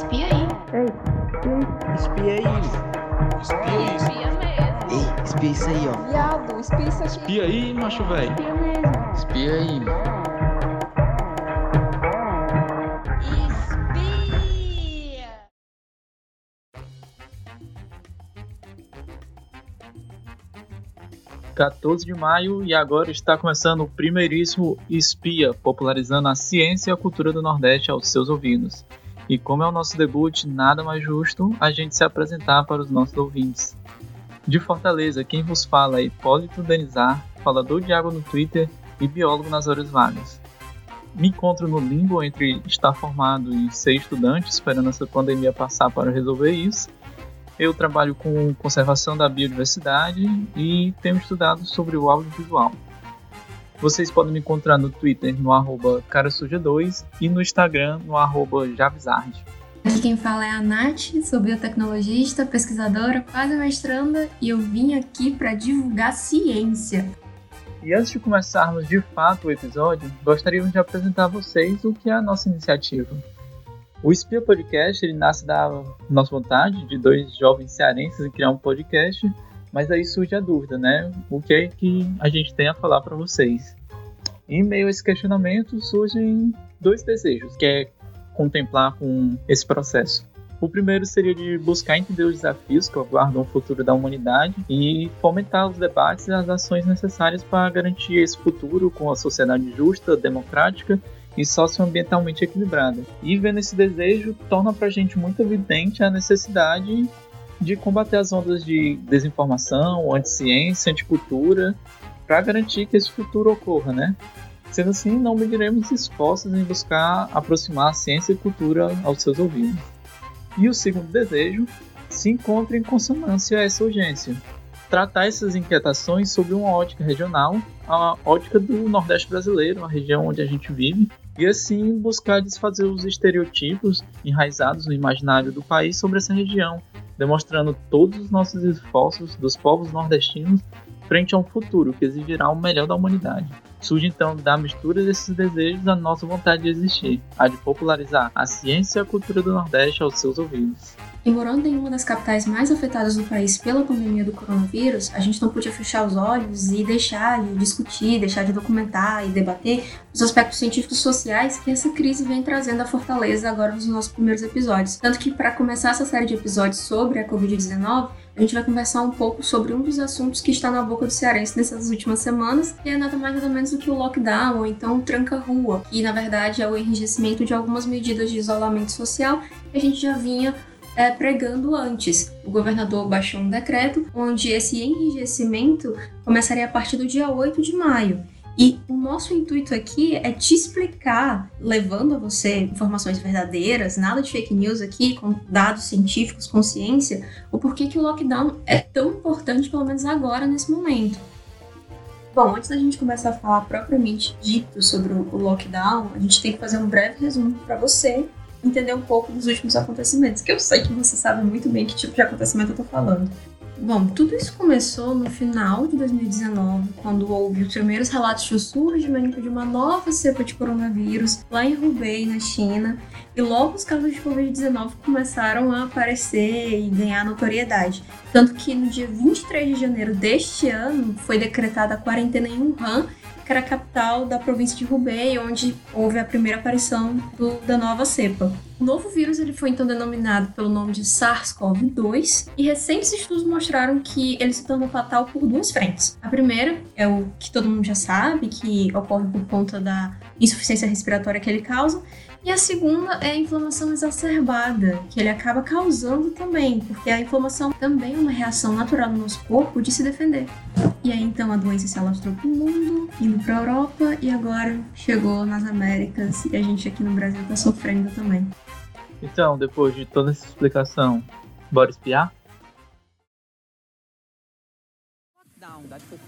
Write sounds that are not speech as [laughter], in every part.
espia aí. Ei, espia aí. Espia aí. Espia mesmo. Ei, espia isso aí, ó. Viado, espia isso aqui. Espia aí, macho velho. Espia mesmo. Espia aí. Espia. 14 de maio e agora está começando o primeiríssimo Espia, popularizando a ciência e a cultura do Nordeste aos seus ouvidos. E como é o nosso debut, nada mais justo a gente se apresentar para os nossos ouvintes. De Fortaleza, quem vos fala é Hipólito Denizar, falador de água no Twitter e biólogo nas horas vagas. Me encontro no limbo entre estar formado e ser estudante, esperando essa pandemia passar para resolver isso. Eu trabalho com conservação da biodiversidade e tenho estudado sobre o audiovisual. Vocês podem me encontrar no Twitter no arroba carasuja2 e no Instagram no arroba javizard. Aqui quem fala é a Nath, sou biotecnologista, pesquisadora, quase mestranda e eu vim aqui para divulgar ciência. E antes de começarmos de fato o episódio, gostaríamos de apresentar a vocês o que é a nossa iniciativa. O Espia Podcast ele nasce da nossa vontade de dois jovens cearenses em criar um podcast, mas aí surge a dúvida, né? O que é que a gente tem a falar para vocês? Em meio a esse questionamento surgem dois desejos, que é contemplar com esse processo. O primeiro seria de buscar entender os desafios que aguardam o futuro da humanidade e fomentar os debates e as ações necessárias para garantir esse futuro com a sociedade justa, democrática e socioambientalmente equilibrada. E vendo esse desejo, torna para a gente muito evidente a necessidade de combater as ondas de desinformação, anticiência, anticultura, para garantir que esse futuro ocorra, né? Sendo assim, não mediremos esforços em buscar aproximar a ciência e cultura aos seus ouvidos. E o segundo desejo se encontra em consonância a essa urgência. Tratar essas inquietações sob uma ótica regional, a ótica do Nordeste brasileiro, a região onde a gente vive, e assim buscar desfazer os estereotipos enraizados no imaginário do país sobre essa região, demonstrando todos os nossos esforços dos povos nordestinos frente a um futuro que exigirá o melhor da humanidade. Surge então da mistura desses desejos a nossa vontade de existir, a de popularizar a ciência e a cultura do Nordeste aos seus ouvidos. E morando em uma das capitais mais afetadas do país pela pandemia do coronavírus, a gente não podia fechar os olhos e deixar de discutir, deixar de documentar e debater os aspectos científicos sociais que essa crise vem trazendo à Fortaleza agora nos nossos primeiros episódios. Tanto que para começar essa série de episódios sobre a Covid-19, a gente vai conversar um pouco sobre um dos assuntos que está na boca do cearense nessas últimas semanas, que é nada mais nada menos do que o lockdown, ou então tranca-rua, que na verdade é o enrijecimento de algumas medidas de isolamento social que a gente já vinha é, pregando antes. O governador baixou um decreto onde esse enrijecimento começaria a partir do dia 8 de maio. E o nosso intuito aqui é te explicar, levando a você informações verdadeiras, nada de fake news aqui, com dados científicos, com ciência, o porquê que o lockdown é tão importante, pelo menos agora, nesse momento. Bom, antes da gente começar a falar propriamente dito sobre o lockdown, a gente tem que fazer um breve resumo para você entender um pouco dos últimos acontecimentos, que eu sei que você sabe muito bem que tipo de acontecimento eu tô falando. Bom, tudo isso começou no final de 2019, quando houve os primeiros relatos do surgimento de uma nova cepa de coronavírus lá em Hubei, na China, e logo os casos de Covid-19 começaram a aparecer e ganhar notoriedade. Tanto que no dia 23 de janeiro deste ano foi decretada a quarentena em Wuhan, que era a capital da província de Hubei, onde houve a primeira aparição do, da nova cepa. O novo vírus ele foi então denominado pelo nome de SARS-CoV-2 e recentes estudos mostraram que ele se tornou fatal por duas frentes. A primeira é o que todo mundo já sabe, que ocorre por conta da insuficiência respiratória que ele causa, e a segunda é a inflamação exacerbada, que ele acaba causando também, porque a inflamação também é uma reação natural do nosso corpo de se defender. E aí então a doença se alastrou para o mundo, indo para a Europa e agora chegou nas Américas e a gente aqui no Brasil está sofrendo também. Então, depois de toda essa explicação, bora espiar?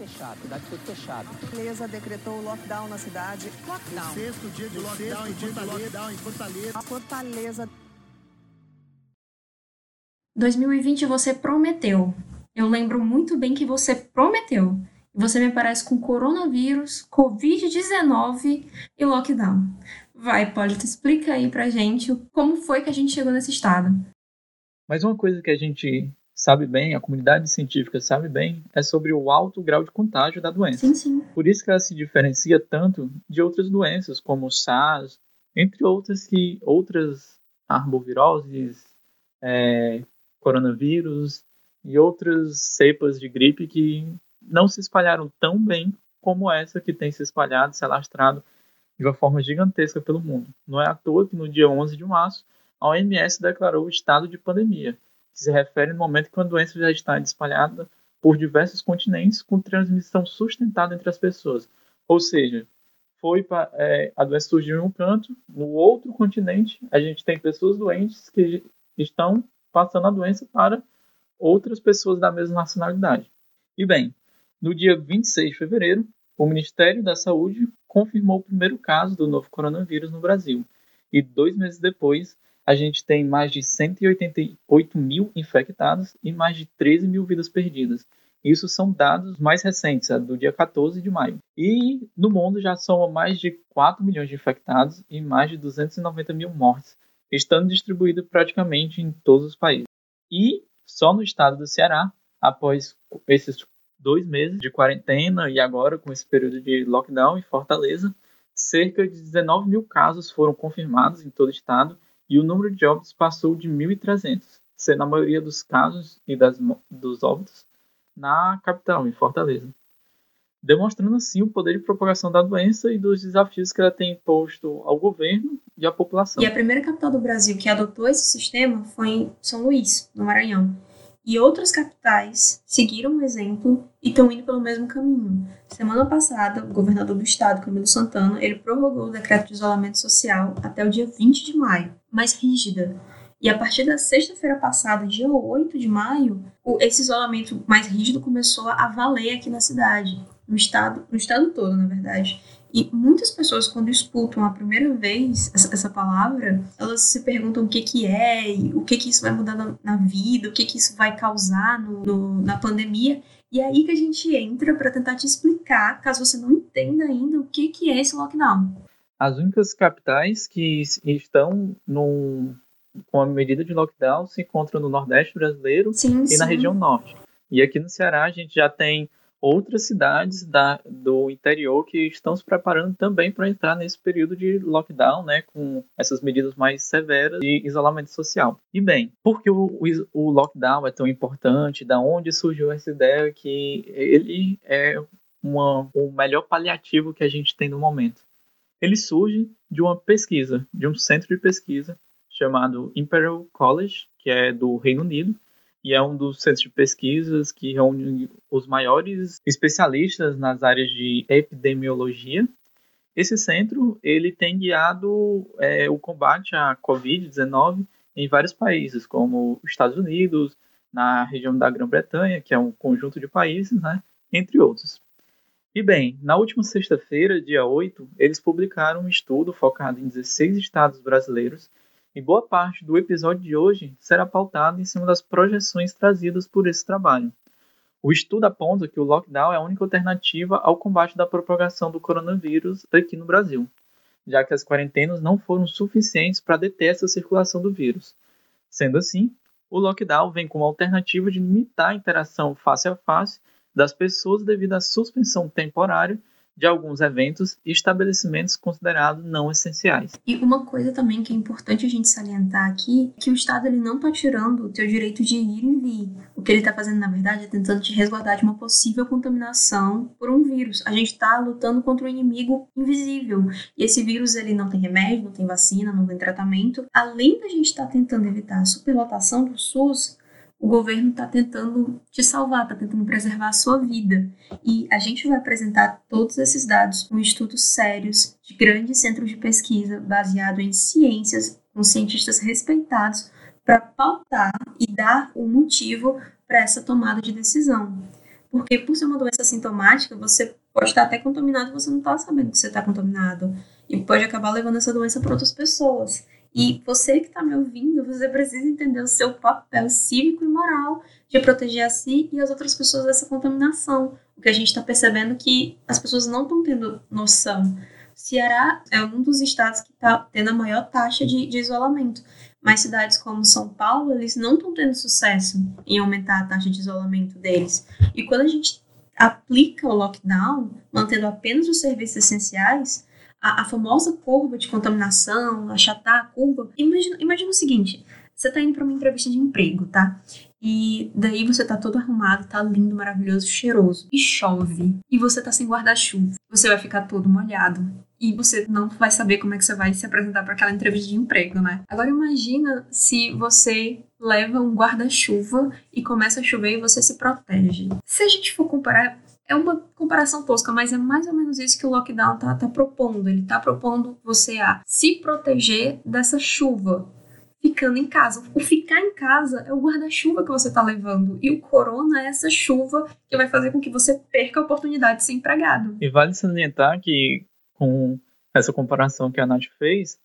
Lockdown, cidade foi foi fechada. Fortaleza decretou lockdown na cidade. Lockdown. Sexto dia de lockdown, em Fortaleza. lockdown em Fortaleza. A Fortaleza 2020 você prometeu. Eu lembro muito bem que você prometeu. e você me aparece com coronavírus, Covid-19 e lockdown. Vai, Hipólito, explica aí pra gente como foi que a gente chegou nesse estado. Mas uma coisa que a gente sabe bem, a comunidade científica sabe bem, é sobre o alto grau de contágio da doença. Sim, sim. Por isso que ela se diferencia tanto de outras doenças, como o SARS, entre outras que outras arboviroses, é, coronavírus e outras cepas de gripe que não se espalharam tão bem como essa que tem se espalhado, se alastrado de uma forma gigantesca pelo mundo. Não é à toa que no dia 11 de março a OMS declarou o estado de pandemia, se refere no momento que a doença já está espalhada por diversos continentes com transmissão sustentada entre as pessoas. Ou seja, foi pra, é, a doença surgiu em um canto, no outro continente a gente tem pessoas doentes que estão passando a doença para outras pessoas da mesma nacionalidade. E bem, no dia 26 de fevereiro, o Ministério da Saúde confirmou o primeiro caso do novo coronavírus no Brasil. E dois meses depois, a gente tem mais de 188 mil infectados e mais de 13 mil vidas perdidas. Isso são dados mais recentes, do dia 14 de maio. E no mundo já são mais de 4 milhões de infectados e mais de 290 mil mortes, estando distribuído praticamente em todos os países. E só no estado do Ceará, após esses dois meses de quarentena e agora com esse período de lockdown em Fortaleza, cerca de 19 mil casos foram confirmados em todo o estado e o número de óbitos passou de 1.300, sendo a maioria dos casos e das, dos óbitos na capital, em Fortaleza. Demonstrando assim o poder de propagação da doença e dos desafios que ela tem imposto ao governo e à população. E a primeira capital do Brasil que adotou esse sistema foi São Luís, no Maranhão. E outras capitais seguiram o exemplo e estão indo pelo mesmo caminho. Semana passada, o governador do estado, Camilo Santana, ele prorrogou o decreto de isolamento social até o dia 20 de maio, mais rígida. E a partir da sexta-feira passada, dia 8 de maio, esse isolamento mais rígido começou a valer aqui na cidade, no estado, no estado todo, na verdade. E muitas pessoas, quando escutam a primeira vez essa, palavra, elas se perguntam o que, que é, o que, que isso vai mudar na, na vida, o que, que isso vai causar no, no, na pandemia. E é aí que a gente entra para tentar te explicar, caso você não entenda ainda, o que, que é esse lockdown. As únicas capitais que estão num, com a medida de lockdown se encontram no Nordeste brasileiro sim, e sim. na região Norte. E aqui no Ceará a gente já tem outras cidades da, do interior que estão se preparando também para entrar nesse período de lockdown, né, com essas medidas mais severas de isolamento social. E bem, por que o, o, o lockdown é tão importante? Da onde surgiu essa ideia que ele é uma, o melhor paliativo que a gente tem no momento? Ele surge de uma pesquisa, de um centro de pesquisa chamado Imperial College, que é do Reino Unido, e é um dos centros de pesquisas que reúne os maiores especialistas nas áreas de epidemiologia. Esse centro ele tem guiado é, o combate à Covid-19 em vários países, como os Estados Unidos, na região da Grã-Bretanha, que é um conjunto de países, né, entre outros. E bem, na última sexta-feira, dia 8, eles publicaram um estudo focado em 16 estados brasileiros e boa parte do episódio de hoje será pautado em cima das projeções trazidas por esse trabalho. O estudo aponta que o lockdown é a única alternativa ao combate da propagação do coronavírus aqui no Brasil, já que as quarentenas não foram suficientes para deter essa circulação do vírus. Sendo assim, o lockdown vem como alternativa de limitar a interação face a face das pessoas devido à suspensão temporária de alguns eventos e estabelecimentos considerados não essenciais. E uma coisa também que é importante a gente salientar aqui, que o Estado ele não está tirando o teu direito de ir e vir. O que ele está fazendo, na verdade, é tentando te resguardar de uma possível contaminação por um vírus. A gente está lutando contra um inimigo invisível. E esse vírus ele não tem remédio, não tem vacina, não tem tratamento. Além da gente estar tá tentando evitar a superlotação do SUS, o governo está tentando te salvar, está tentando preservar a sua vida. E a gente vai apresentar todos esses dados com estudos sérios de grandes centros de pesquisa baseado em ciências, com cientistas respeitados, para pautar e dar o motivo para essa tomada de decisão. Porque por ser uma doença sintomática, você pode estar até contaminado e você não está sabendo que você está contaminado. E pode acabar levando essa doença para outras pessoas. E você que está me ouvindo, você precisa entender o seu papel cívico e moral de proteger a si e as outras pessoas dessa contaminação. O que a gente está percebendo é que as pessoas não estão tendo noção. Ceará é um dos estados que está tendo a maior taxa de, de isolamento. Mas cidades como São Paulo, eles não estão tendo sucesso em aumentar a taxa de isolamento deles. E quando a gente aplica o lockdown, mantendo apenas os serviços essenciais, a, a famosa curva de contaminação, achatar a curva. Imagina, imagina o seguinte: você está indo para uma entrevista de emprego, tá? E daí você tá todo arrumado, tá lindo, maravilhoso, cheiroso. E chove. E você tá sem guarda-chuva. Você vai ficar todo molhado. E você não vai saber como é que você vai se apresentar para aquela entrevista de emprego, né? Agora imagina se você leva um guarda-chuva e começa a chover e você se protege. Se a gente for comparar é uma comparação tosca, mas é mais ou menos isso que o lockdown tá, tá propondo. Ele tá propondo você a se proteger dessa chuva ficando em casa. O ficar em casa é o guarda-chuva que você está levando. E o corona é essa chuva que vai fazer com que você perca a oportunidade de ser empregado. E vale salientar que, com essa comparação que a Nath fez,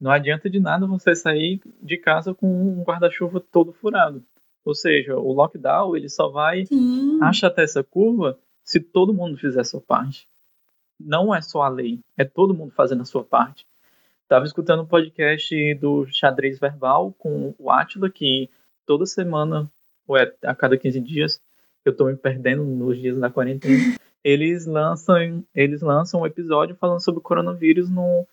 não adianta de nada você sair de casa com um guarda-chuva todo furado. Ou seja, o lockdown ele só vai Sim. achatar essa curva se todo mundo fizer a sua parte. Não é só a lei, é todo mundo fazendo a sua parte. Estava escutando um podcast do Xadrez Verbal com o Atila, que toda semana, ou é a cada 15 dias, eu estou me perdendo nos dias da quarentena, [laughs] eles lançam, eles lançam um episódio falando sobre o coronavírus no,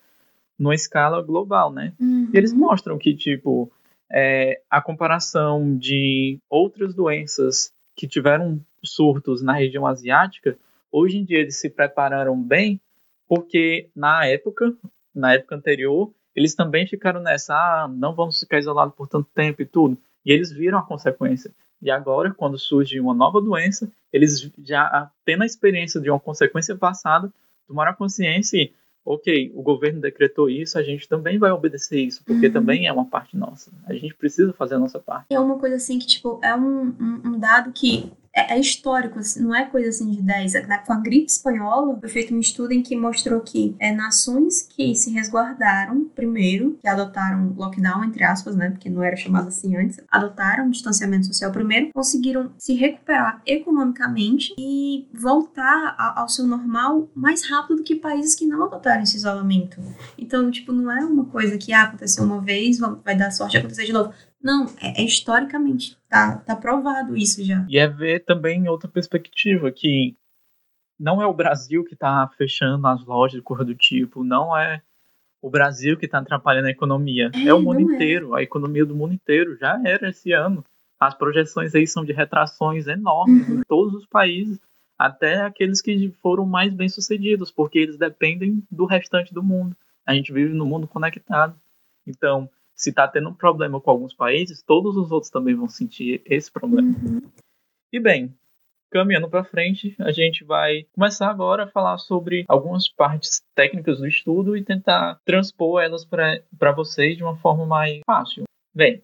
numa escala global, né? Uhum. E eles mostram que, tipo, é, a comparação de outras doenças que tiveram surtos na região asiática, hoje em dia eles se prepararam bem, porque na época na época anterior, eles também ficaram nessa, ah, não vamos ficar isolados por tanto tempo e tudo. E eles viram a consequência. E agora, quando surge uma nova doença, eles já tendo a experiência de uma consequência passada, tomaram a consciência e, ok, o governo decretou isso, a gente também vai obedecer isso, porque Uhum. também é uma parte nossa. A gente precisa fazer a nossa parte. É uma coisa assim que, tipo, é um, um, um dado que é, é histórico, assim, não é coisa assim de 10. É, Com a gripe espanhola, foi feito um estudo em que mostrou que é, nações que se resguardaram primeiro, que adotaram lockdown, entre aspas, né, porque não era chamado assim antes, adotaram distanciamento social primeiro, conseguiram se recuperar economicamente e voltar a- ao seu normal mais rápido do que países que não adotaram esse isolamento. Então, tipo, não é uma coisa que ah, aconteceu uma vez, vai dar sorte acontecer de novo. Não, é, é historicamente, tá, tá provado isso já. E é ver também outra perspectiva, que não é o Brasil que está fechando as lojas, coisa do tipo, não é o Brasil que está atrapalhando a economia, é, É, o mundo é. inteiro, a economia do mundo inteiro já era esse ano. As projeções aí são de retrações enormes Uhum. em todos os países, até aqueles que foram mais bem sucedidos, porque eles dependem do restante do mundo. A gente vive no mundo conectado. Então, se está tendo um problema com alguns países, todos os outros também vão sentir esse problema. Uhum. E bem, caminhando para frente, a gente vai começar agora a falar sobre algumas partes técnicas do estudo e tentar transpor elas para vocês de uma forma mais fácil. Bem,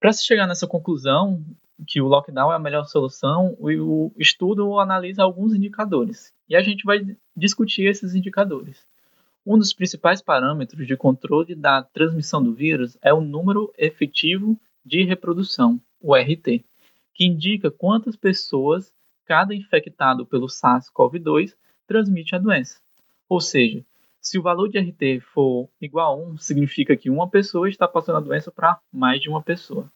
para se chegar nessa conclusão que o lockdown é a melhor solução, o, o estudo analisa alguns indicadores e a gente vai discutir esses indicadores. Um dos principais parâmetros de controle da transmissão do vírus é o número efetivo de reprodução, o RT, que indica quantas pessoas cada infectado pelo SARS-CoV-2 transmite a doença. Ou seja, se o valor de RT for igual a 1, significa que uma pessoa está passando a doença para mais de uma pessoa.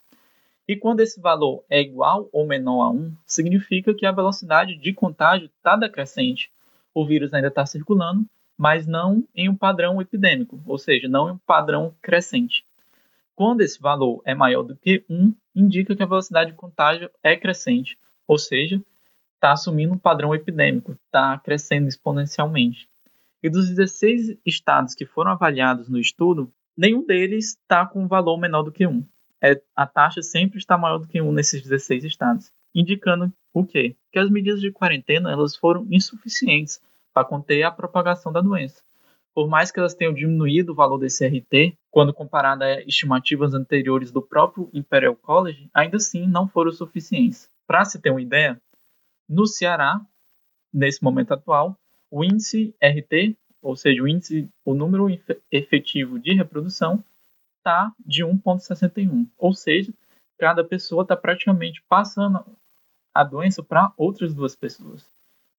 E quando esse valor é igual ou menor a 1, significa que a velocidade de contágio está decrescente. O vírus ainda está circulando, mas não em um padrão epidêmico, ou seja, não em um padrão crescente. Quando esse valor é maior do que 1, indica que a velocidade de contágio é crescente, ou seja, está assumindo um padrão epidêmico, está crescendo exponencialmente. E dos 16 estados que foram avaliados no estudo, nenhum deles está com um valor menor do que 1. É, a taxa sempre está maior do que 1 nesses 16 estados, indicando o quê? Que as medidas de quarentena elas foram insuficientes para conter a propagação da doença. Por mais que elas tenham diminuído o valor desse RT, quando comparado a estimativas anteriores do próprio Imperial College, ainda assim não foram suficientes. Para se ter uma ideia, no Ceará, nesse momento atual, o índice RT ou seja, o índice, o número efetivo de reprodução está de 1,61, ou seja, cada pessoa está praticamente passando a doença para outras duas pessoas.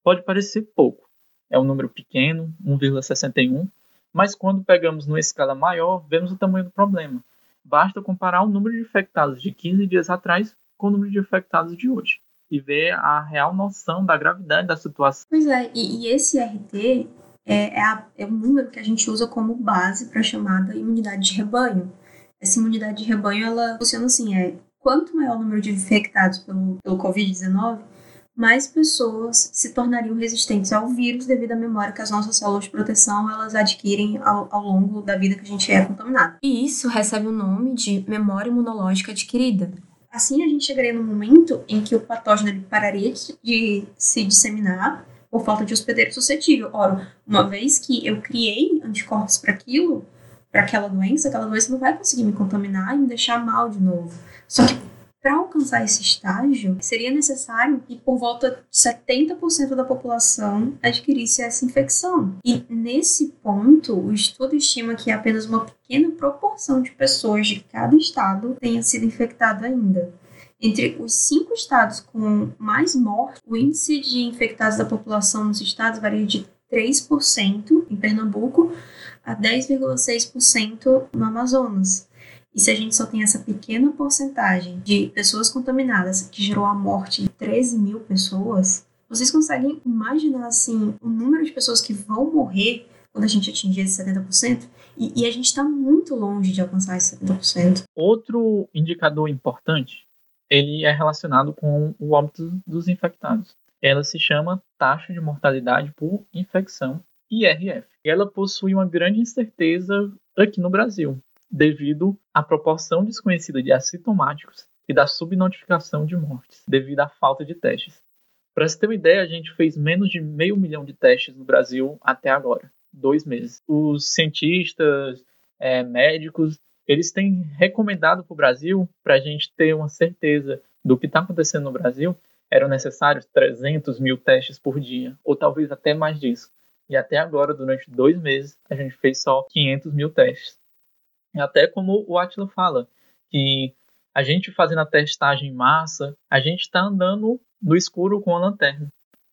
Pode parecer pouco, é um número pequeno, 1,61, mas quando pegamos numa escala maior, vemos o tamanho do problema. Basta comparar o número de infectados de 15 dias atrás com o número de infectados de hoje e ver a real noção da gravidade da situação. Pois é, e, e esse RT é, é, a, é o número que a gente usa como base para a chamada imunidade de rebanho. Essa imunidade de rebanho, ela funciona assim, é quanto maior o número de infectados pelo, pelo Covid-19, mais pessoas se tornariam resistentes ao vírus devido à memória que as nossas células de proteção elas adquirem ao, ao longo da vida que a gente é contaminado. E isso recebe o nome de memória imunológica adquirida. Assim, a gente chegaria no momento em que o patógeno ele pararia de, de se disseminar por falta de hospedeiro suscetível. Ora, uma vez que eu criei anticorpos para aquilo, para aquela doença, aquela doença não vai conseguir me contaminar e me deixar mal de novo. Só que para alcançar esse estágio, seria necessário que por volta de 70% da população adquirisse essa infecção. E nesse ponto, o estudo estima que apenas uma pequena proporção de pessoas de cada estado tenha sido infectada ainda. Entre os cinco estados com mais mortes, o índice de infectados da população nos estados varia de 3% em Pernambuco a 10,6% no Amazonas. E se a gente só tem essa pequena porcentagem de pessoas contaminadas que gerou a morte de 13 mil pessoas, vocês conseguem imaginar assim o número de pessoas que vão morrer quando a gente atingir esse 70%? E, e a gente está muito longe de alcançar esse 70%. Outro indicador importante, ele é relacionado com o óbito dos infectados. Ela se chama taxa de mortalidade por infecção, IRF. E ela possui uma grande incerteza aqui no Brasil devido à proporção desconhecida de assintomáticos e da subnotificação de mortes, devido à falta de testes. Para você ter uma ideia, a gente fez menos de meio milhão de testes no Brasil até agora, dois meses. Os cientistas, é, médicos, eles têm recomendado para o Brasil, para a gente ter uma certeza do que está acontecendo no Brasil, eram necessários 300 mil testes por dia, ou talvez até mais disso. E até agora, durante dois meses, a gente fez só 500 mil testes. Até como o Atila fala, que a gente fazendo a testagem em massa, a gente está andando no escuro com a lanterna.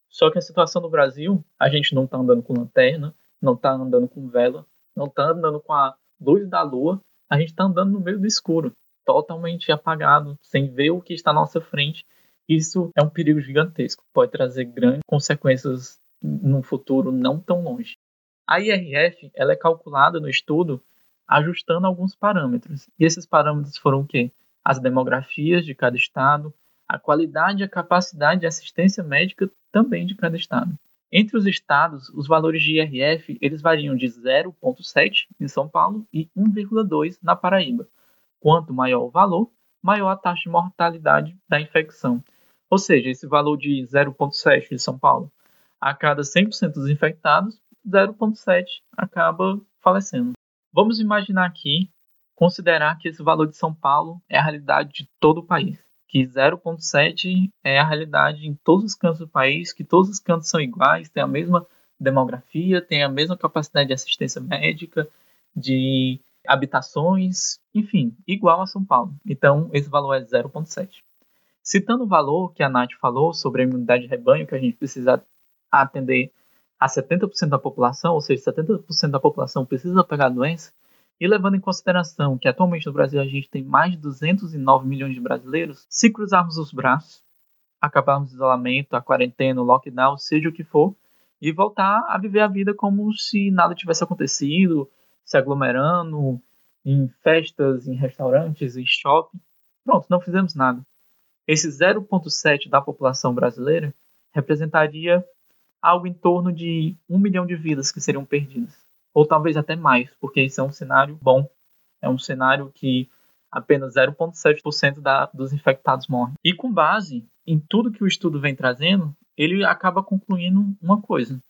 Só que a situação no Brasil, a gente não está andando com lanterna, não está andando com vela, não está andando com a luz da lua, a gente está andando no meio do escuro, totalmente apagado, sem ver o que está à nossa frente. Isso é um perigo gigantesco, pode trazer grandes consequências num futuro não tão longe. A IRF ela é calculada no estudo ajustando alguns parâmetros. E esses parâmetros foram o quê? As demografias de cada estado, a qualidade e a capacidade de assistência médica também de cada estado. Entre os estados, os valores de IRF eles variam de 0,7 em São Paulo e 1,2 na Paraíba. Quanto maior o valor, maior a taxa de mortalidade da infecção. Ou seja, esse valor de 0,7 de São Paulo, a cada 100% dos infectados, 0,7 acaba falecendo. Vamos imaginar aqui, considerar que esse valor de São Paulo é a realidade de todo o país, que 0,7 é a realidade em todos os cantos do país, que todos os cantos são iguais, têm a mesma demografia, têm a mesma capacidade de assistência médica, de habitações, enfim, igual a São Paulo. Então, esse valor é 0,7. Citando o valor que a Nath falou sobre a imunidade de rebanho, que a gente precisa atender a 70% da população, ou seja, 70% da população precisa pegar a doença, e levando em consideração que atualmente no Brasil a gente tem mais de 209 milhões de brasileiros, se cruzarmos os braços, acabarmos o isolamento, a quarentena, o lockdown, seja o que for, e voltar a viver a vida como se nada tivesse acontecido, se aglomerando em festas, em restaurantes, em shopping. Pronto, não fizemos nada. Esse 0,7% da população brasileira representaria algo em torno de um milhão de vidas que seriam perdidas. Ou talvez até mais, porque isso é um cenário bom. É um cenário que apenas 0,7% dos infectados morrem. E com base em tudo que o estudo vem trazendo, ele acaba concluindo uma coisa: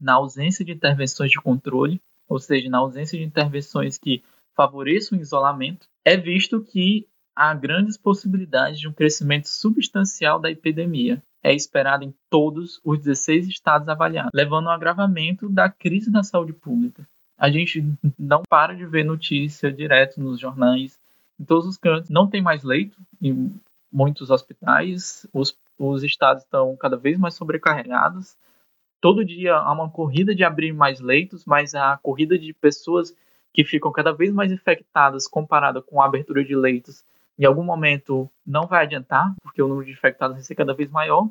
na ausência de intervenções de controle, ou seja, na ausência de intervenções que favoreçam o isolamento, é visto que há grandes possibilidades de um crescimento substancial da epidemia é esperada em todos os 16 estados avaliados, levando ao agravamento da crise da saúde pública. A gente não para de ver notícia direto nos jornais, em todos os cantos. Não tem mais leito em muitos hospitais, os, os estados estão cada vez mais sobrecarregados. Todo dia há uma corrida de abrir mais leitos, mas a corrida de pessoas que ficam cada vez mais infectadas comparada com a abertura de leitos em algum momento não vai adiantar, porque o número de infectados vai ser cada vez maior.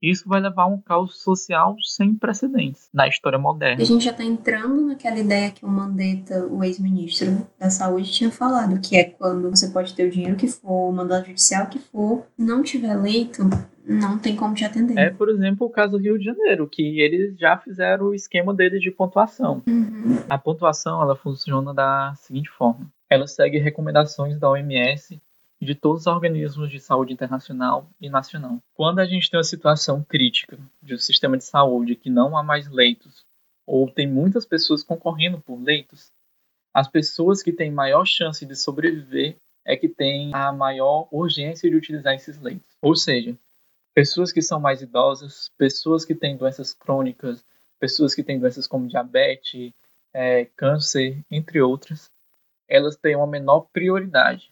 Isso vai levar a um caos social sem precedentes na história moderna. A gente já está entrando naquela ideia que o Mandetta, o ex-ministro da Saúde, tinha falado, que é quando você pode ter o dinheiro que for, o mandato judicial que for, não tiver leito, não tem como te atender. É, por exemplo, o caso do Rio de Janeiro, que eles já fizeram o esquema deles de pontuação. Uhum. A pontuação ela funciona da seguinte forma: ela segue recomendações da OMS de todos os organismos de saúde internacional e nacional. Quando a gente tem uma situação crítica de um sistema de saúde que não há mais leitos, ou tem muitas pessoas concorrendo por leitos, as pessoas que têm maior chance de sobreviver é que têm a maior urgência de utilizar esses leitos. Ou seja, pessoas que são mais idosas, pessoas que têm doenças crônicas, pessoas que têm doenças como diabetes, é, câncer, entre outras, elas têm uma menor prioridade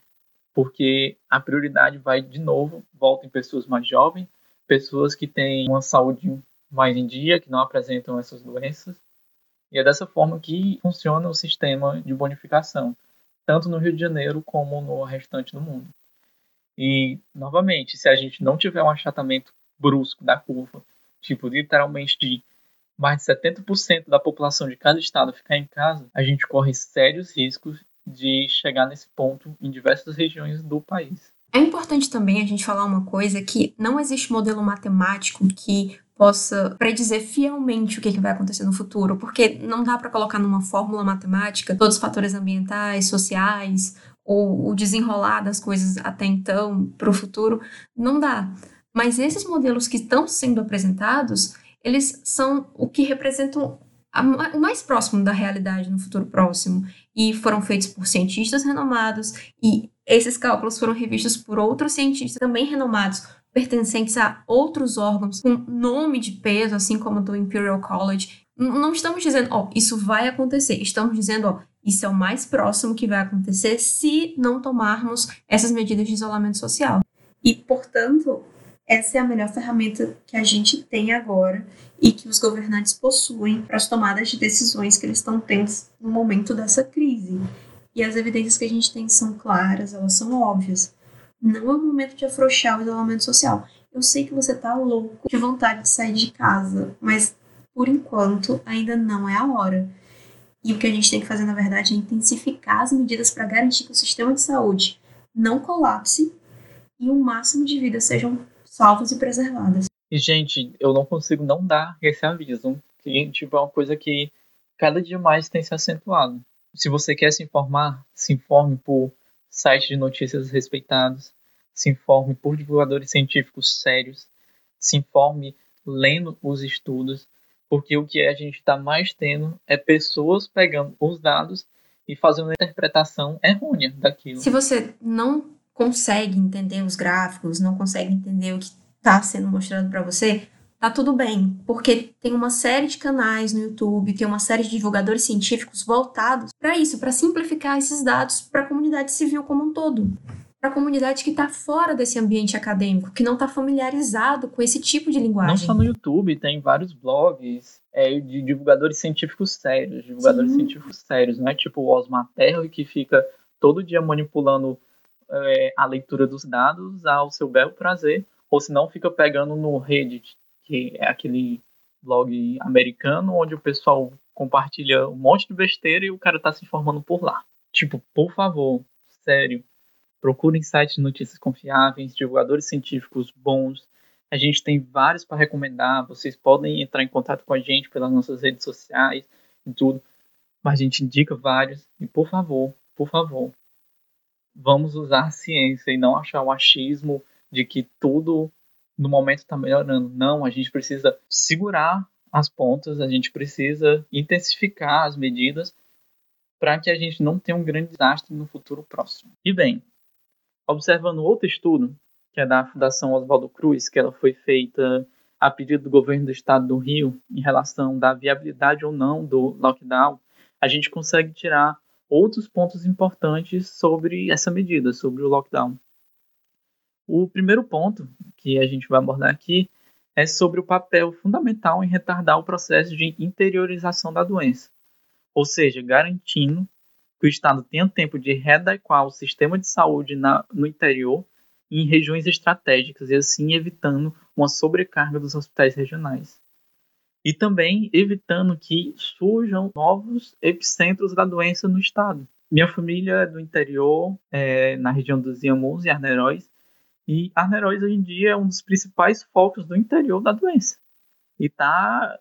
porque a prioridade vai de novo, volta em pessoas mais jovens, pessoas que têm uma saúde mais em dia, que não apresentam essas doenças. E é dessa forma que funciona o sistema de bonificação, tanto no Rio de Janeiro como no restante do mundo. E, novamente, se a gente não tiver um achatamento brusco da curva, tipo, literalmente de mais de 70% da população de cada estado ficar em casa, a gente corre sérios riscos de chegar nesse ponto em diversas regiões do país. É importante também a gente falar uma coisa que não existe modelo matemático que possa predizer fielmente o que, vai acontecer no futuro, porque não dá para colocar numa fórmula matemática todos os fatores ambientais, sociais ou o desenrolar das coisas até então para o futuro, não dá. Mas esses modelos que estão sendo apresentados, eles são o que representam o mais próximo da realidade no futuro próximo e foram feitos por cientistas renomados e esses cálculos foram revistos por outros cientistas também renomados pertencentes a outros órgãos com nome de peso, assim como do Imperial College. Não estamos dizendo, ó, oh, isso vai acontecer. Estamos dizendo, ó, oh, isso é o mais próximo que vai acontecer se não tomarmos essas medidas de isolamento social. E, portanto, essa é a melhor ferramenta que a gente tem agora e que os governantes possuem para as tomadas de decisões que eles estão tendo no momento dessa crise. E as evidências que a gente tem são claras, elas são óbvias. Não é o momento de afrouxar o isolamento social. Eu sei que você está louco de vontade de sair de casa, mas por enquanto ainda não é a hora. E o que a gente tem que fazer, na verdade, é intensificar as medidas para garantir que o sistema de saúde não colapse e o máximo de vidas sejam salvas e preservadas. E, gente, eu não consigo não dar esse aviso, que tipo, é uma coisa que cada dia mais tem se acentuado. Se você quer se informar, se informe por sites de notícias respeitados, se informe por divulgadores científicos sérios, se informe lendo os estudos, porque o que a gente está mais tendo é pessoas pegando os dados e fazendo uma interpretação errônea daquilo. Se você não consegue entender os gráficos, não consegue entender o que está sendo mostrado para você, tá tudo bem, porque tem uma série de canais no YouTube, tem uma série de divulgadores científicos voltados para isso, para simplificar esses dados para a comunidade civil como um todo. Para a comunidade que está fora desse ambiente acadêmico, que não está familiarizado com esse tipo de linguagem. Não só no YouTube, tem vários blogs é, de divulgadores científicos sérios, divulgadores Sim. científicos sérios, não é tipo o Osmar Terra que fica todo dia manipulando é, a leitura dos dados ao seu belo prazer, ou se não fica pegando no Reddit, que é aquele blog americano onde o pessoal compartilha um monte de besteira e o cara tá se informando por lá. Tipo, por favor, sério, procurem sites de notícias confiáveis, divulgadores científicos bons. A gente tem vários para recomendar. Vocês podem entrar em contato com a gente pelas nossas redes sociais e tudo. Mas a gente indica vários. E por favor, por favor, vamos usar a ciência e não achar o achismo de que tudo no momento está melhorando. Não, a gente precisa segurar as pontas, a gente precisa intensificar as medidas para que a gente não tenha um grande desastre no futuro próximo. E bem, observando outro estudo que é da Fundação Oswaldo Cruz, que ela foi feita a pedido do governo do estado do Rio em relação da viabilidade ou não do lockdown, a gente consegue tirar outros pontos importantes sobre essa medida, sobre o lockdown. O primeiro ponto que a gente vai abordar aqui é sobre o papel fundamental em retardar o processo de interiorização da doença, ou seja, garantindo que o Estado tenha tempo de readequar o sistema de saúde na, no interior em regiões estratégicas, e assim evitando uma sobrecarga dos hospitais regionais. E também evitando que surjam novos epicentros da doença no estado. Minha família é do interior, é, na região dos Iamuns e Arneróis, e Arneróis hoje em dia é um dos principais focos do interior da doença. E está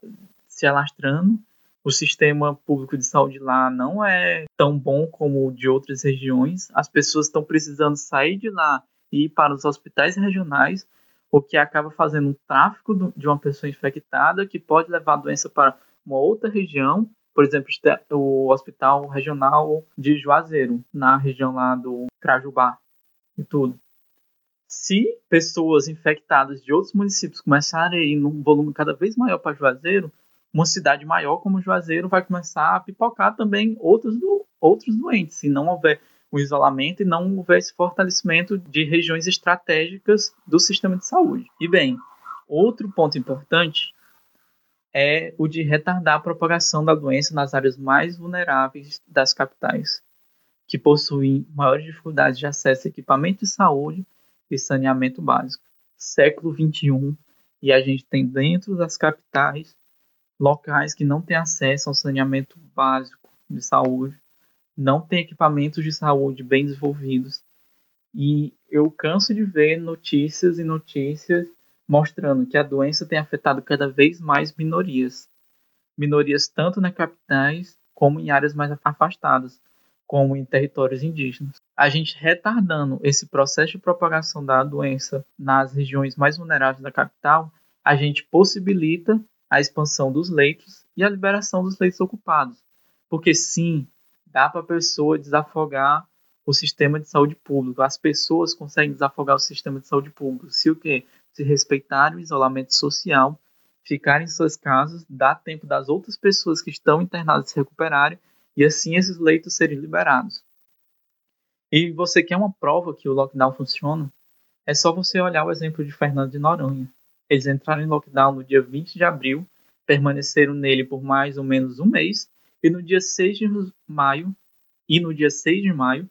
se alastrando. O sistema público de saúde lá não é tão bom como o de outras regiões. As pessoas estão precisando sair de lá e ir para os hospitais regionais, o que acaba fazendo um tráfico de uma pessoa infectada que pode levar a doença para uma outra região, por exemplo, o Hospital Regional de Juazeiro, na região lá do Crajubá e tudo. Se pessoas infectadas de outros municípios começarem a ir num volume cada vez maior para Juazeiro, uma cidade maior como Juazeiro vai começar a pipocar também outros, do, outros doentes, se não houver o isolamento e não houver esse fortalecimento de regiões estratégicas do sistema de saúde. E bem, outro ponto importante é o de retardar a propagação da doença nas áreas mais vulneráveis das capitais, que possuem maiores dificuldades de acesso a equipamento de saúde e saneamento básico. Século 21 e a gente tem dentro das capitais locais que não têm acesso ao saneamento básico de saúde, não têm equipamentos de saúde bem desenvolvidos. E eu canso de ver notícias e notícias mostrando que a doença tem afetado cada vez mais minorias. Minorias tanto nas capitais como em áreas mais afastadas, como em territórios indígenas. A gente retardando esse processo de propagação da doença nas regiões mais vulneráveis da capital, a gente possibilita a expansão dos leitos e a liberação dos leitos ocupados. Porque sim, dá para a pessoa desafogar o sistema de saúde público. As pessoas conseguem desafogar o sistema de saúde público se o quê? Se respeitarem o isolamento social, ficarem em suas casas, dar tempo das outras pessoas que estão internadas se recuperarem e assim esses leitos serem liberados. E você quer uma prova que o lockdown funciona? É só você olhar o exemplo de Fernando de Noronha. Eles entraram em lockdown no dia 20 de abril, permaneceram nele por mais ou menos um mês, e no dia 6 de maio, e no dia 6 de maio,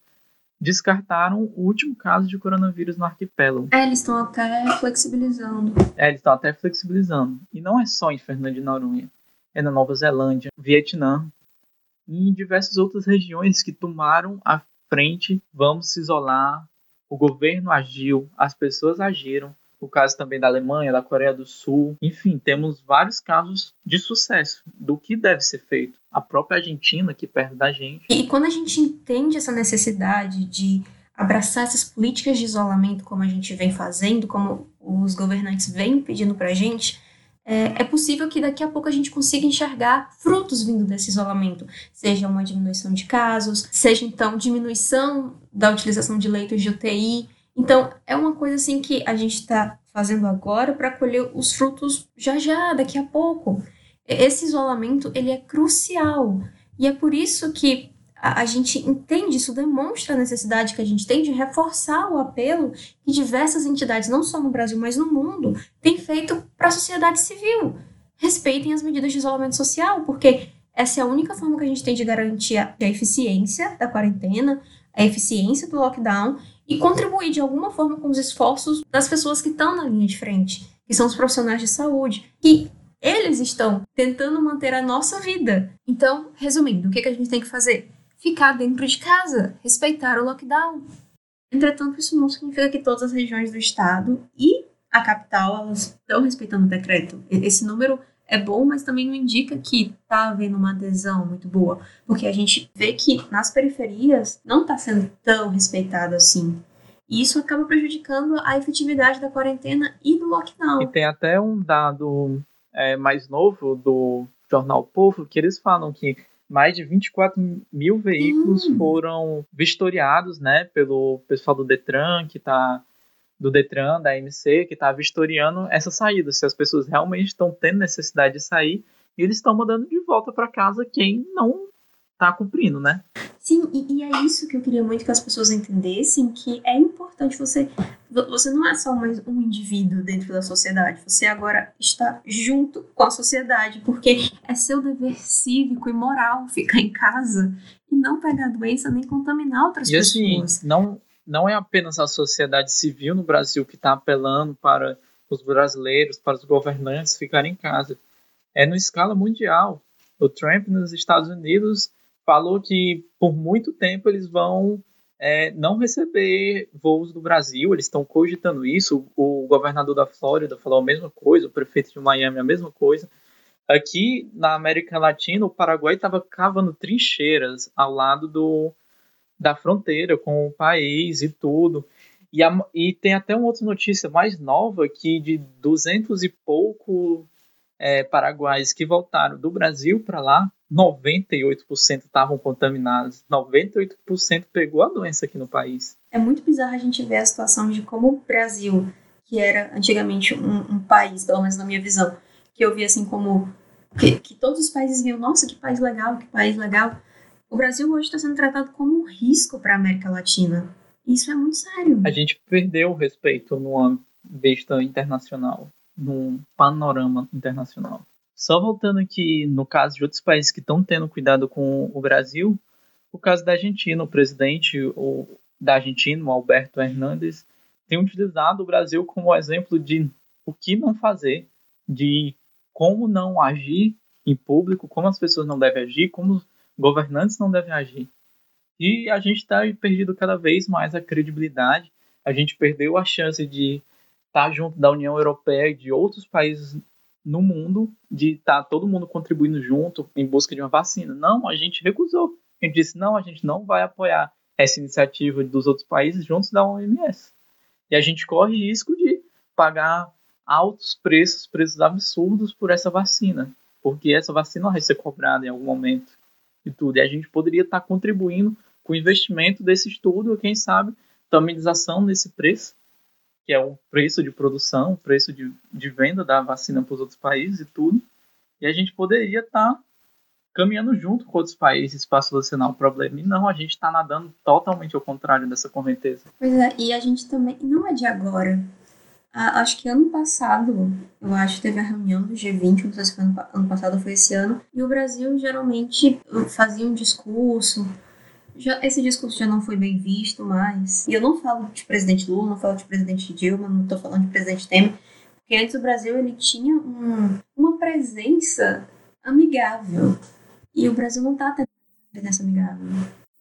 descartaram o último caso de coronavírus no arquipélago. É, eles estão até flexibilizando. É, eles estão até flexibilizando. E não é só em Fernando de Noronha. É na Nova Zelândia, Vietnã, e em diversas outras regiões que tomaram a frente, vamos se isolar, o governo agiu, as pessoas agiram, o caso também da Alemanha, da Coreia do Sul, enfim, temos vários casos de sucesso do que deve ser feito. A própria Argentina, aqui perto da gente. E quando a gente entende essa necessidade de abraçar essas políticas de isolamento, como a gente vem fazendo, como os governantes vêm pedindo para a gente, é, é, possível que daqui a pouco a gente consiga enxergar frutos vindo desse isolamento, seja uma diminuição de casos, seja então diminuição da utilização de leitos de UTI. Então, é uma coisa assim que a gente está fazendo agora para colher os frutos já já, daqui a pouco. Esse isolamento, ele é crucial. E é por isso que a, a gente entende, isso demonstra a necessidade que a gente tem de reforçar o apelo que diversas entidades, não só no Brasil, mas no mundo, têm feito para a sociedade civil. Respeitem as medidas de isolamento social, porque essa é a única forma que a gente tem de garantir a eficiência da quarentena, a eficiência do lockdown e contribuir de alguma forma com os esforços das pessoas que estão na linha de frente, que são os profissionais de saúde, que eles estão tentando manter a nossa vida. Então, resumindo, o que, que a gente tem que fazer? ficar dentro de casa, respeitar o lockdown. Entretanto, isso não significa que todas as regiões do estado e a capital elas estão respeitando o decreto. Esse número é bom, mas também não indica que está havendo uma adesão muito boa, porque a gente vê que nas periferias não está sendo tão respeitado assim. E isso acaba prejudicando a efetividade da quarentena e do lockdown. E tem até um dado é, mais novo do jornal Povo que eles falam que mais de 24 mil veículos foram vistoriados, né, pelo pessoal do Detran, que está do Detran, da MC, que está vistoriando essa saída, se as pessoas realmente estão tendo necessidade de sair e eles estão mandando de volta para casa quem não está cumprindo, né? Sim, e, e, é isso que eu queria muito que as pessoas entendessem, que é importante você... Você não é só mais um indivíduo dentro da sociedade, você agora está junto com a sociedade, porque é seu dever cívico e moral ficar em casa e não pegar doença nem contaminar outras e, assim, pessoas. Não, não é apenas a sociedade civil no Brasil que está apelando para os brasileiros, para os governantes ficarem em casa. É no escala mundial. O Trump nos Estados Unidos falou que por muito tempo eles vão é, não receber voos do Brasil, eles estão cogitando isso. O governador da Flórida falou a mesma coisa, o prefeito de Miami a mesma coisa. Aqui na América Latina, o Paraguai estava cavando trincheiras ao lado do, da fronteira com o país e tudo. E, a, e tem até uma outra notícia mais nova que de duzentos e pouco é, paraguaios que voltaram do Brasil para lá, 98% estavam contaminados, 98% pegou a doença aqui no país. É muito bizarro a gente ver a situação de como o Brasil, que era antigamente um, um país, pelo menos na minha visão, que eu via assim como que, que, todos os países viam, nossa, que país legal, que país legal. O Brasil hoje está sendo tratado como um risco para a América Latina. Isso é muito sério. A gente perdeu o respeito numa vista internacional, num panorama internacional. Só voltando aqui no caso de outros países que estão tendo cuidado com o Brasil, o caso da Argentina, o presidente o, da Argentina, o Alberto Hernandes, tem utilizado o Brasil como exemplo de o que não fazer, de como não agir em público, como as pessoas não devem agir, como governantes não devem agir. E a gente está perdido cada vez mais a credibilidade, a gente perdeu a chance de estar tá junto da União Europeia e de outros países no mundo, de estar tá todo mundo contribuindo junto em busca de uma vacina. Não, a gente recusou. A gente disse, não, a gente não vai apoiar essa iniciativa dos outros países juntos da OMS. E a gente corre risco de pagar altos preços, preços absurdos por essa vacina, porque essa vacina vai ser cobrada em algum momento e tudo. E a gente poderia estar contribuindo com o investimento desse estudo, quem sabe, taminização desse preço, que é o preço de produção, o preço de, de venda da vacina para os outros países e tudo. E a gente poderia estar caminhando junto com outros países para solucionar o problema. E não, a gente está nadando totalmente ao contrário dessa correnteza. Pois é, e a gente também, não é de agora, acho que ano passado, eu acho que teve a reunião do G20, não sei se foi ano, ano passado ou foi esse ano, e o Brasil geralmente fazia um discurso. Já, esse discurso já não foi bem visto mais. E eu não falo de presidente Lula, não falo de presidente Dilma, não estou falando de presidente Temer, porque antes o Brasil ele tinha um, uma presença amigável. E o Brasil não está tendo presença amigável.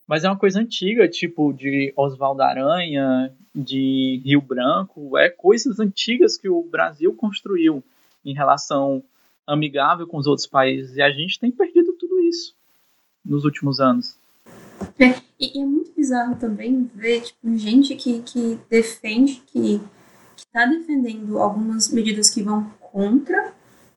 Mas é uma coisa antiga, tipo de Oswaldo Aranha, de Rio Branco, é coisas antigas que o Brasil construiu em relação amigável com os outros países e a gente tem perdido tudo isso nos últimos anos. É, e, é muito bizarro também ver tipo, gente que, que defende, que está defendendo algumas medidas que vão contra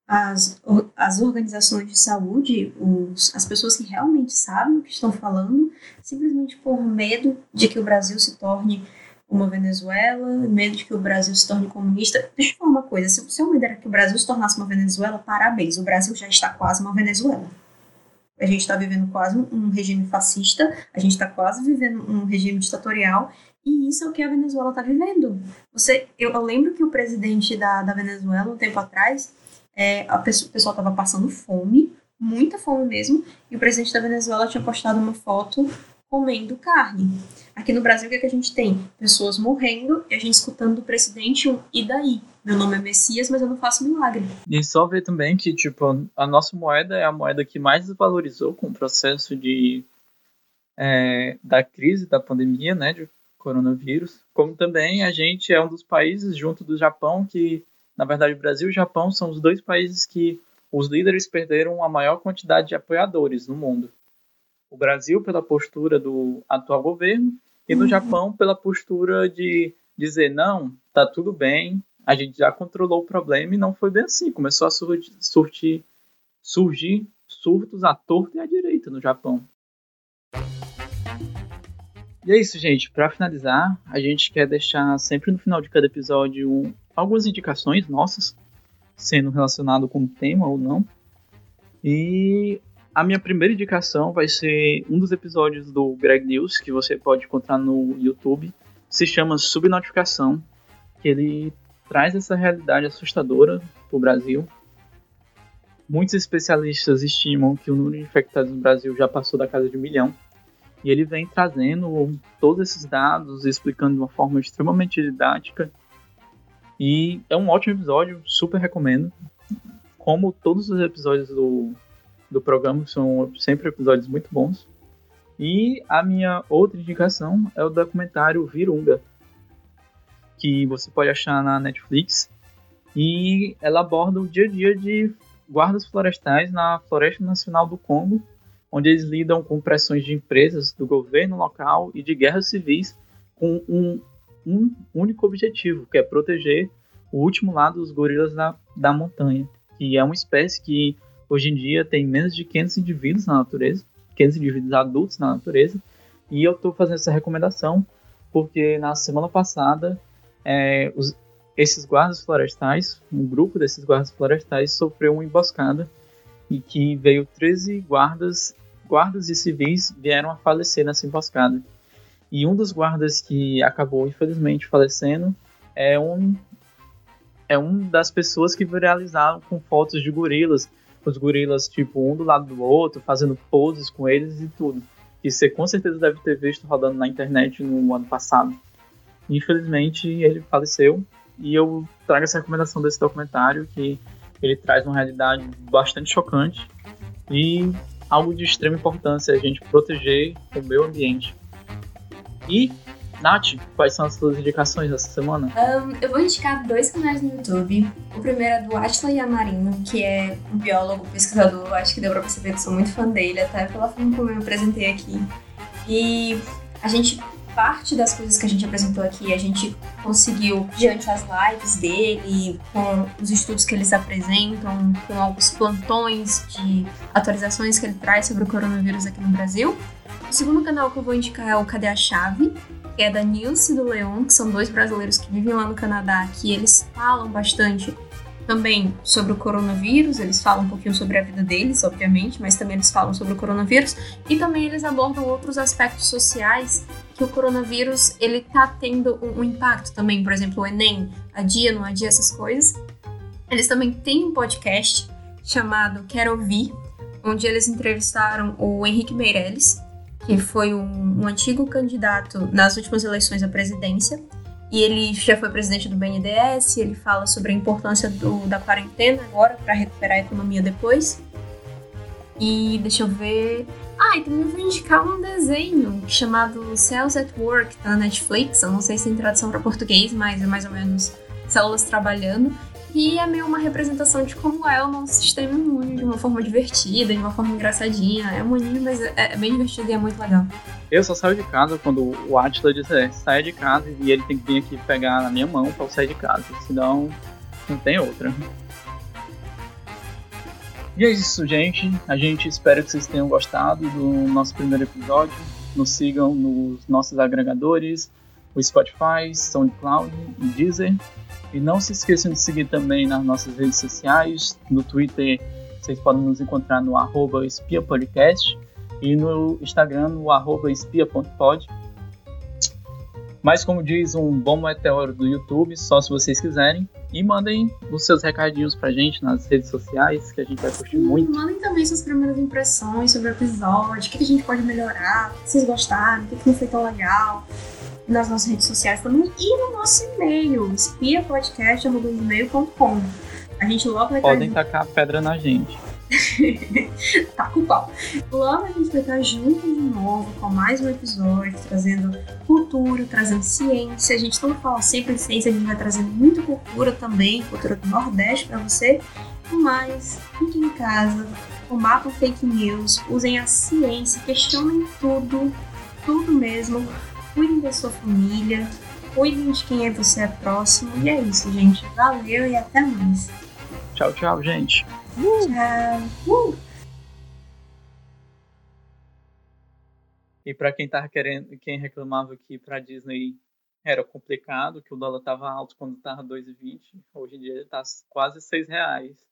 as, as organizações de saúde, os, as pessoas que realmente sabem o que estão falando, simplesmente por medo de que o Brasil se torne uma Venezuela, medo de que o Brasil se torne comunista. Deixa eu falar uma coisa: se, se eu me der que o Brasil se tornasse uma Venezuela, parabéns, o Brasil já está quase uma Venezuela. A gente está vivendo quase um regime fascista, a gente está quase vivendo um regime ditatorial, e isso é o que a Venezuela está vivendo. Você, eu, eu, lembro que o presidente da, da Venezuela, um tempo atrás, é, a pessoa, o pessoal estava passando fome, muita fome mesmo, e o presidente da Venezuela tinha postado uma foto comendo carne. Aqui no Brasil, o que, é que a gente tem? Pessoas morrendo e a gente escutando do presidente um e daí? Meu nome é Messias, mas eu não faço milagre. E só ver também que, tipo, a nossa moeda é a moeda que mais desvalorizou com o processo de é, da crise da pandemia, né, de coronavírus. Como também a gente é um dos países, junto do Japão, que, na verdade, o Brasil e o Japão são os dois países que os líderes perderam a maior quantidade de apoiadores no mundo o Brasil pela postura do atual governo e no uhum. Japão pela postura de dizer não, tá tudo bem, a gente já controlou o problema e não foi bem assim. Começou a surgir, surgir, surgir surtos à torta e à direita no Japão. E é isso, gente. Para finalizar, a gente quer deixar sempre no final de cada episódio um, algumas indicações nossas, sendo relacionado com o tema ou não. E a minha primeira indicação vai ser um dos episódios do Greg News, que você pode encontrar no YouTube. Se chama Subnotificação, que ele traz essa realidade assustadora para o Brasil. Muitos especialistas estimam que o número de infectados no Brasil já passou da casa de um milhão. E ele vem trazendo todos esses dados, explicando de uma forma extremamente didática. E é um ótimo episódio, super recomendo. Como todos os episódios do, do programa são sempre episódios muito bons. E a minha outra indicação é o documentário Virunga, que você pode achar na Netflix. E ela aborda o dia a dia de guardas florestais na Floresta Nacional do Congo onde eles lidam com pressões de empresas, do governo local e de guerras civis com um, um único objetivo, que é proteger o último lado dos gorilas da, da montanha, que é uma espécie que hoje em dia tem menos de 500 indivíduos na natureza, 500 indivíduos adultos na natureza, e eu estou fazendo essa recomendação porque na semana passada é, os, esses guardas florestais, um grupo desses guardas florestais sofreu uma emboscada e que veio 13 guardas, guardas e civis vieram a falecer nessa emboscada. E um dos guardas que acabou infelizmente falecendo é um é um das pessoas que viralizaram com fotos de gorilas, os gorilas tipo um do lado do outro, fazendo poses com eles e tudo. Que você com certeza deve ter visto rodando na internet no ano passado. Infelizmente ele faleceu e eu trago essa recomendação desse documentário que ele traz uma realidade bastante chocante e algo de extrema importância a gente proteger o meio ambiente. E, Nath, quais são as suas indicações dessa semana? Um, eu vou indicar dois canais no YouTube. O primeiro é do Atila Yamarino, que é um biólogo, pesquisador. Acho que deu pra perceber que sou muito fã dele, até pela forma como eu me apresentei aqui. E a gente parte das coisas que a gente apresentou aqui, a gente conseguiu, diante das lives dele, com os estudos que eles apresentam, com alguns plantões de atualizações que ele traz sobre o coronavírus aqui no Brasil. O segundo canal que eu vou indicar é o Cadê a Chave? Que é da Nilce e do Leon, que são dois brasileiros que vivem lá no Canadá, que eles falam bastante também sobre o coronavírus, eles falam um pouquinho sobre a vida deles, obviamente, mas também eles falam sobre o coronavírus e também eles abordam outros aspectos sociais que o coronavírus ele tá tendo um, um impacto também, por exemplo, o Enem, adia, não adia essas coisas. Eles também têm um podcast chamado Quero Ouvir, onde eles entrevistaram o Henrique Meirelles, que foi um, um antigo candidato nas últimas eleições à presidência, e ele já foi presidente do BNDES, ele fala sobre a importância do, da quarentena agora para recuperar a economia depois. E deixa eu ver. Ah, e também vou indicar um desenho chamado Cells at Work, tá na Netflix. Eu não sei se tem tradução para português, mas é mais ou menos células trabalhando. E é meio uma representação de como é o nosso sistema imune, de uma forma divertida, de uma forma engraçadinha. É um anime, mas é, é bem divertido e é muito legal. Eu só saio de casa quando o Atila diz é, saia de casa e ele tem que vir aqui pegar na minha mão para eu sair de casa, senão não tem outra. E é isso, gente. A gente espera que vocês tenham gostado do nosso primeiro episódio. Nos sigam nos nossos agregadores, o Spotify, SoundCloud e Deezer. E não se esqueçam de seguir também nas nossas redes sociais. No Twitter, vocês podem nos encontrar no arroba espiapodcast e no Instagram, no espia.pod. Mas como diz um bom meteoro do YouTube, só se vocês quiserem. E mandem os seus recadinhos pra gente nas redes sociais, que a gente vai curtir muito. Mandem também suas primeiras impressões sobre o episódio, o que a gente pode melhorar, o que vocês gostaram, o que não foi tão legal. Nas nossas redes sociais também e no nosso e-mail, espiapodcast.com. A gente logo vai Podem tacar pedra na gente. [laughs] tá com pau. Logo a gente vai estar junto de novo com mais um episódio, trazendo cultura, trazendo ciência. A gente não fala sempre em ciência, a gente vai trazendo muita cultura também, cultura do Nordeste para você. Mas fiquem em casa, combatam fake news, usem a ciência, questionem tudo, tudo mesmo. Cuidem da sua família, cuidem de quem é você é próximo. E é isso, gente. Valeu e até mais. Tchau, tchau, gente. Tchau. Uh! E para quem tava querendo, quem reclamava que para Disney era complicado, que o dólar tava alto quando tava 2,20, hoje em dia ele tá quase 6 reais.